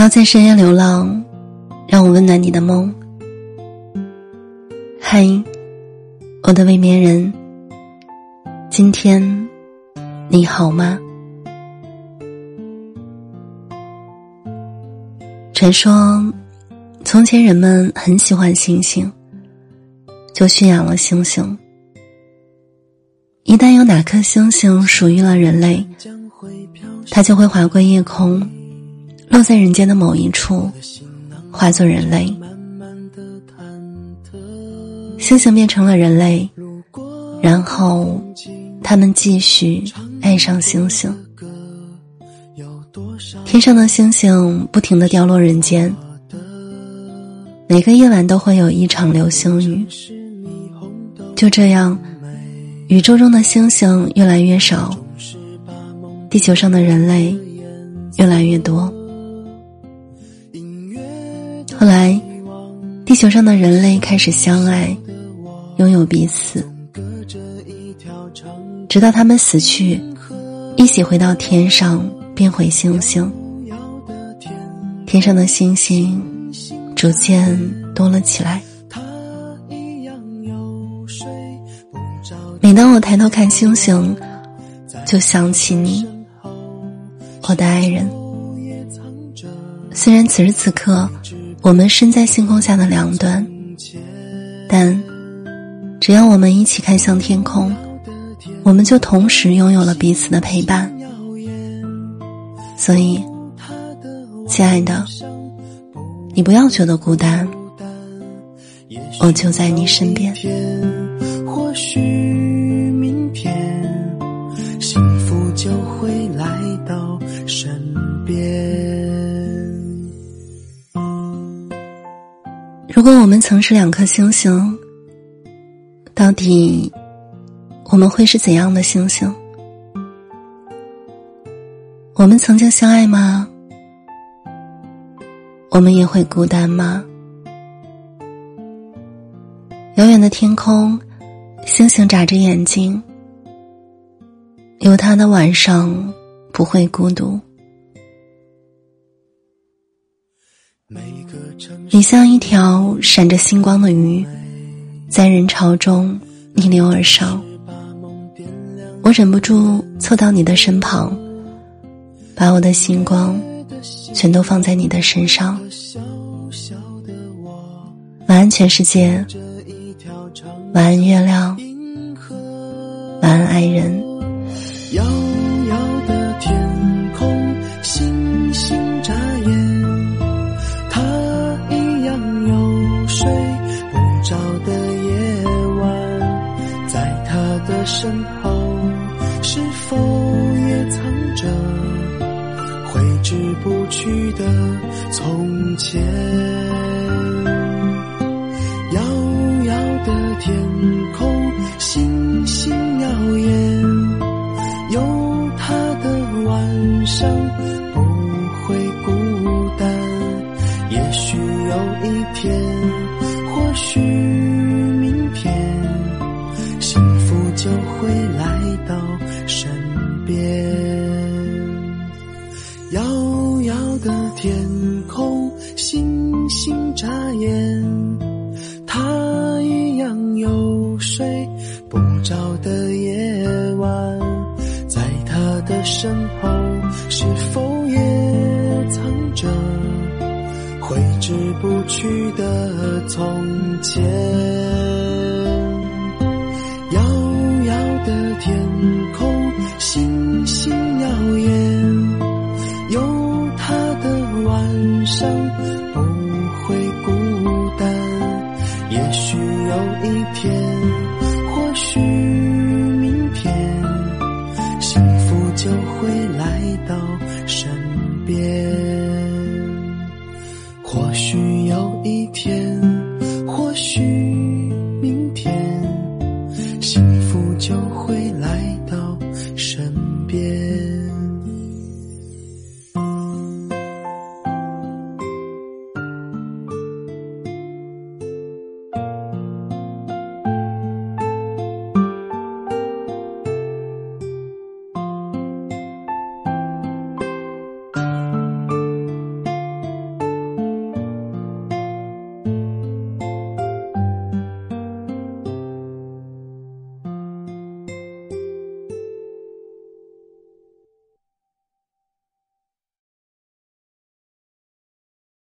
不要在深夜流浪，让我温暖你的梦。嗨，我的未眠人，今天你好吗？传说，从前人们很喜欢星星，就驯养了星星。一旦有哪颗星星属于了人类，它就会划过夜空。落在人间的某一处，化作人类。星星变成了人类，然后他们继续爱上星星。天上的星星不停的掉落人间，每个夜晚都会有一场流星雨。就这样，宇宙中的星星越来越少，地球上的人类越来越多。球上的人类开始相爱，拥有彼此，直到他们死去，一起回到天上，变回星星。天上的星星逐渐多了起来。每当我抬头看星星，就想起你，我的爱人。虽然此时此刻。我们身在星空下的两端，但只要我们一起看向天空，我们就同时拥有了彼此的陪伴。所以，亲爱的，你不要觉得孤单，我就在你身边。或许明天，幸福就会来果我们曾是两颗星星，到底我们会是怎样的星星？我们曾经相爱吗？我们也会孤单吗？遥远的天空，星星眨着眼睛，有他的晚上不会孤独。你像一条闪着星光的鱼，在人潮中逆流而上。我忍不住凑到你的身旁，把我的星光全都放在你的身上。晚安，全世界。晚安，月亮。晚安，爱人。身后是否也藏着挥之不去的从前？遥遥的天空，星星耀眼，有他的晚上星眨眼，他一样有睡不着的夜晚，在他的身后，是否也藏着挥之不去的从前？会来到身边。或许有一天，